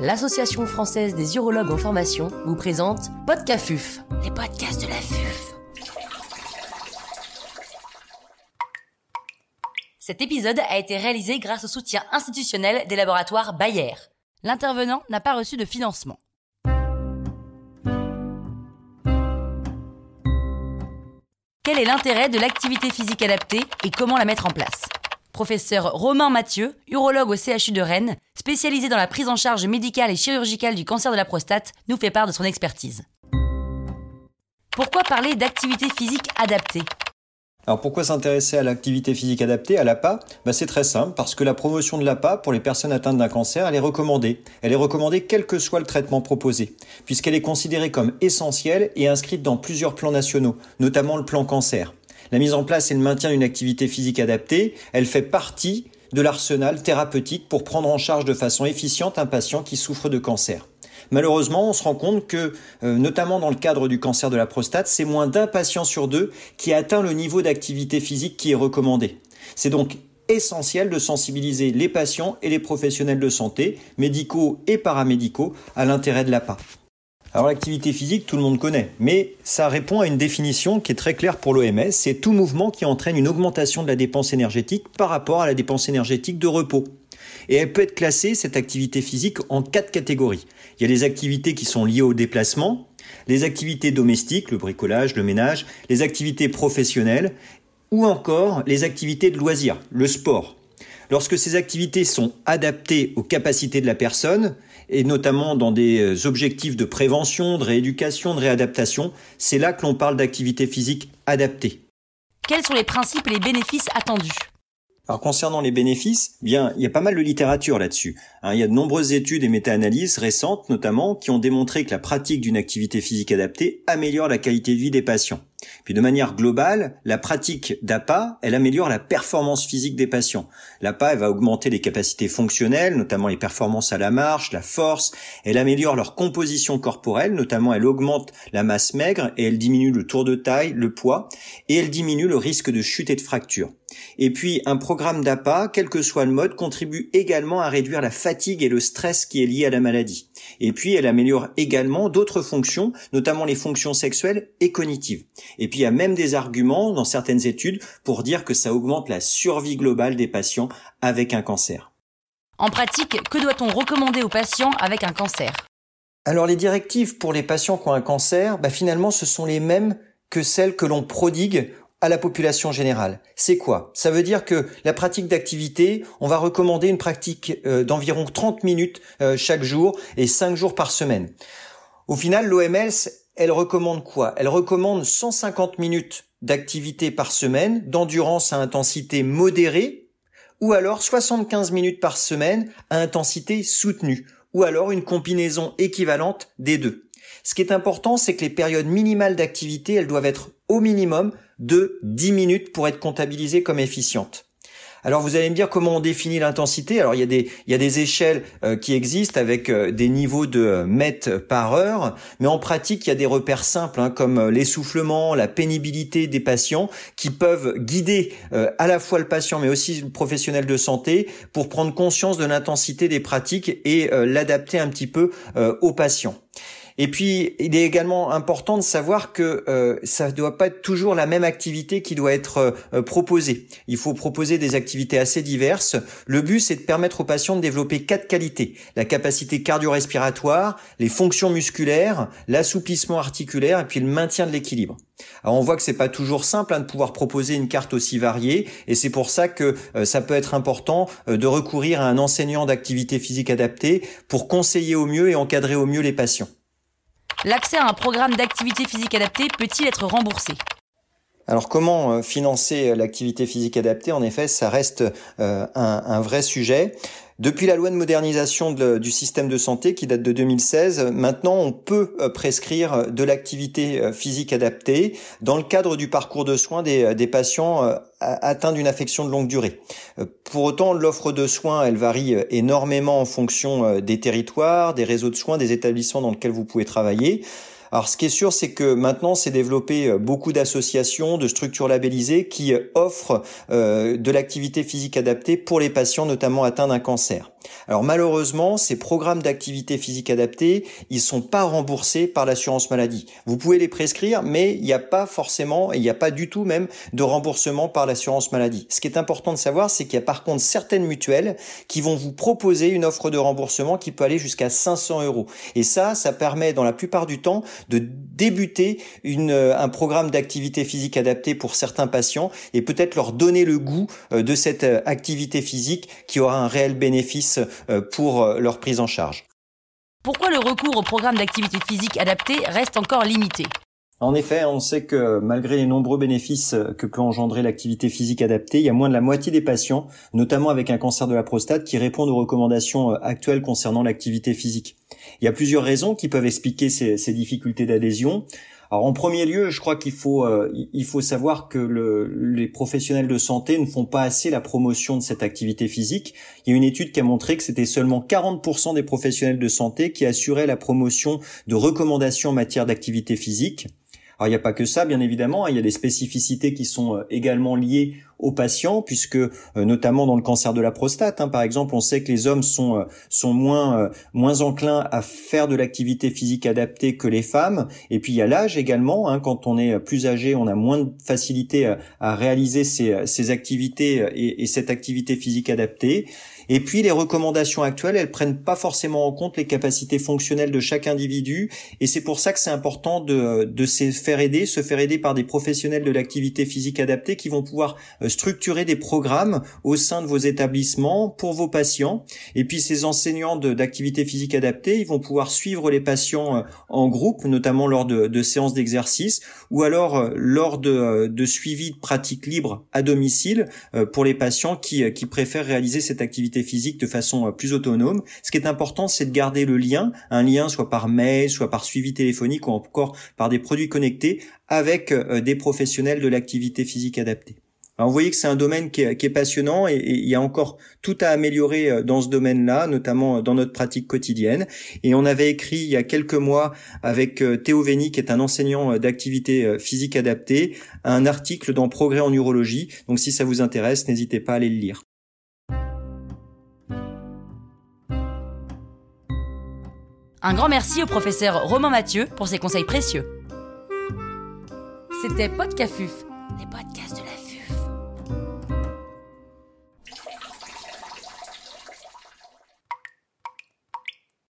l'Association française des urologues en formation vous présente Podcafuf, les podcasts de la FUF. Cet épisode a été réalisé grâce au soutien institutionnel des laboratoires Bayer. L'intervenant n'a pas reçu de financement. Quel est l'intérêt de l'activité physique adaptée et comment la mettre en place? Professeur Romain Mathieu, urologue au CHU de Rennes, spécialisé dans la prise en charge médicale et chirurgicale du cancer de la prostate, nous fait part de son expertise. Pourquoi parler d'activité physique adaptée? Alors pourquoi s'intéresser à l'activité physique adaptée, à l'APA? Bah C'est très simple, parce que la promotion de l'APA pour les personnes atteintes d'un cancer, elle est recommandée. Elle est recommandée quel que soit le traitement proposé, puisqu'elle est considérée comme essentielle et inscrite dans plusieurs plans nationaux, notamment le plan cancer. La mise en place et le maintien d'une activité physique adaptée, elle fait partie de l'arsenal thérapeutique pour prendre en charge de façon efficiente un patient qui souffre de cancer. Malheureusement, on se rend compte que, euh, notamment dans le cadre du cancer de la prostate, c'est moins d'un patient sur deux qui atteint le niveau d'activité physique qui est recommandé. C'est donc essentiel de sensibiliser les patients et les professionnels de santé, médicaux et paramédicaux, à l'intérêt de l'APA. Alors l'activité physique, tout le monde connaît, mais ça répond à une définition qui est très claire pour l'OMS, c'est tout mouvement qui entraîne une augmentation de la dépense énergétique par rapport à la dépense énergétique de repos. Et elle peut être classée, cette activité physique, en quatre catégories. Il y a les activités qui sont liées au déplacement, les activités domestiques, le bricolage, le ménage, les activités professionnelles, ou encore les activités de loisirs, le sport. Lorsque ces activités sont adaptées aux capacités de la personne, et notamment dans des euh, objectifs de prévention, de rééducation, de réadaptation, c'est là que l'on parle d'activité physique adaptée. Quels sont les principes et les bénéfices attendus? Alors concernant les bénéfices, bien il y a pas mal de littérature là-dessus. Hein. il y a de nombreuses études et méta-analyses récentes notamment qui ont démontré que la pratique d'une activité physique adaptée améliore la qualité de vie des patients. Puis de manière globale, la pratique d'APA, elle améliore la performance physique des patients. L'APA, elle va augmenter les capacités fonctionnelles, notamment les performances à la marche, la force. Elle améliore leur composition corporelle, notamment elle augmente la masse maigre et elle diminue le tour de taille, le poids, et elle diminue le risque de chute et de fracture. Et puis, un programme d'APA, quel que soit le mode, contribue également à réduire la fatigue et le stress qui est lié à la maladie. Et puis, elle améliore également d'autres fonctions, notamment les fonctions sexuelles et cognitives. Et puis il y a même des arguments dans certaines études pour dire que ça augmente la survie globale des patients avec un cancer. En pratique, que doit-on recommander aux patients avec un cancer? Alors les directives pour les patients qui ont un cancer, bah, finalement ce sont les mêmes que celles que l'on prodigue à la population générale. C'est quoi? Ça veut dire que la pratique d'activité, on va recommander une pratique euh, d'environ 30 minutes euh, chaque jour et 5 jours par semaine. Au final, l'OMS, elle recommande quoi? Elle recommande 150 minutes d'activité par semaine, d'endurance à intensité modérée, ou alors 75 minutes par semaine à intensité soutenue, ou alors une combinaison équivalente des deux. Ce qui est important, c'est que les périodes minimales d'activité, elles doivent être au minimum de 10 minutes pour être comptabilisées comme efficientes. Alors vous allez me dire comment on définit l'intensité. Alors il y a des il y a des échelles euh, qui existent avec euh, des niveaux de euh, mètres par heure, mais en pratique il y a des repères simples hein, comme l'essoufflement, la pénibilité des patients qui peuvent guider à la fois le patient mais aussi le professionnel de santé pour prendre conscience de l'intensité des pratiques et l'adapter un petit peu au patient. Et puis, il est également important de savoir que euh, ça ne doit pas être toujours la même activité qui doit être euh, proposée. Il faut proposer des activités assez diverses. Le but, c'est de permettre aux patients de développer quatre qualités la capacité cardio-respiratoire, les fonctions musculaires, l'assouplissement articulaire et puis le maintien de l'équilibre. Alors on voit que c'est pas toujours simple hein, de pouvoir proposer une carte aussi variée et c'est pour ça que euh, ça peut être important de recourir à un enseignant d'activité physique adaptée pour conseiller au mieux et encadrer au mieux les patients. L'accès à un programme d'activité physique adaptée peut-il être remboursé? Alors comment euh, financer euh, l'activité physique adaptée? En effet, ça reste euh, un, vrai sujet. Depuis la loi de modernisation du système de santé qui date de 2016, maintenant on peut prescrire de l'activité physique adaptée dans le cadre du parcours de soins des, des patients atteints d'une affection de longue durée. Pour autant, l'offre de soins, elle varie énormément en fonction des territoires, des réseaux de soins, des établissements dans lesquels vous pouvez travailler. Alors ce qui est sûr, c'est que maintenant, c'est développé euh, beaucoup d'associations, de structures labellisées qui euh, offrent euh, de l'activité physique adaptée pour les patients, notamment atteints d'un cancer. Alors malheureusement, ces programmes d'activité physique adaptée, ils sont pas remboursés par l'assurance maladie. Vous pouvez les prescrire, mais il n'y a pas forcément, il n'y a pas du tout même de remboursement par l'assurance maladie. Ce qui est important de savoir, c'est qu'il y a par contre certaines mutuelles qui vont vous proposer une offre de remboursement qui peut aller jusqu'à 500 euros. Et ça, ça permet dans la plupart du temps de débuter une, un programme d'activité physique adaptée pour certains patients et peut-être leur donner le goût euh, de cette euh, activité physique qui aura un réel bénéfice euh, pour leur prise en charge. Pourquoi le recours au programme d'activité physique adapté reste encore limité? En effet, on sait que malgré les nombreux bénéfices que peut engendrer l'activité physique adaptée, il y a moins de la moitié des patients, notamment avec un cancer de la prostate, qui répondent aux recommandations actuelles concernant l'activité physique. Il y a plusieurs raisons qui peuvent expliquer ces, ces difficultés d'adhésion. Alors en premier lieu, je crois qu'il faut euh, il faut savoir que le, les professionnels de santé ne font pas assez la promotion de cette activité physique. Il y a une étude qui a montré que c'était seulement 40% des professionnels de santé qui assuraient la promotion de recommandations en matière d'activité physique. Alors il n'y a pas que ça, bien évidemment, hein. il y a des spécificités qui sont euh, également liées aux patients, puisque euh, notamment dans le cancer de la prostate, hein, par exemple, on sait que les hommes sont euh, sont moins moins enclins à faire de l'activité physique adaptée que les femmes. Et puis il y a l'âge également. Hein, quand on est plus âgé, on a moins de facilité à, réaliser ces, ces activités et, et cette activité physique adaptée. Et puis les recommandations actuelles, elles prennent pas forcément en compte les capacités fonctionnelles de chaque individu, et c'est pour ça que c'est important de, de se faire aider, se faire aider par des professionnels de l'activité physique adaptée qui vont pouvoir euh, structurer des programmes au sein de vos établissements pour vos patients. Et puis ces enseignants d'activité physique adaptée, ils vont pouvoir suivre les patients euh, en groupe, notamment lors de, séances d'exercice, ou alors euh, lors de, de suivi de pratiques libres à domicile pour les patients qui, qui préfèrent réaliser cette activité physique de façon euh, plus autonome. Ce qui est important, c'est de garder le lien, un lien soit par mail, soit par suivi téléphonique ou encore par des produits connectés avec euh, des professionnels de l'activité physique adaptée. Alors vous voyez que c'est un domaine qui est, passionnant et, il y a encore tout à améliorer euh, dans ce domaine-là, notamment dans notre pratique quotidienne. Et on avait écrit il y a quelques mois avec Théo Vény, qui est un enseignant d'activité physique adaptée, un article dans Progrès en urologie. Donc si ça vous intéresse, n'hésitez pas à aller le lire. Un grand merci au professeur Romain Mathieu pour ses conseils précieux. C'était Podcafuf, les podcasts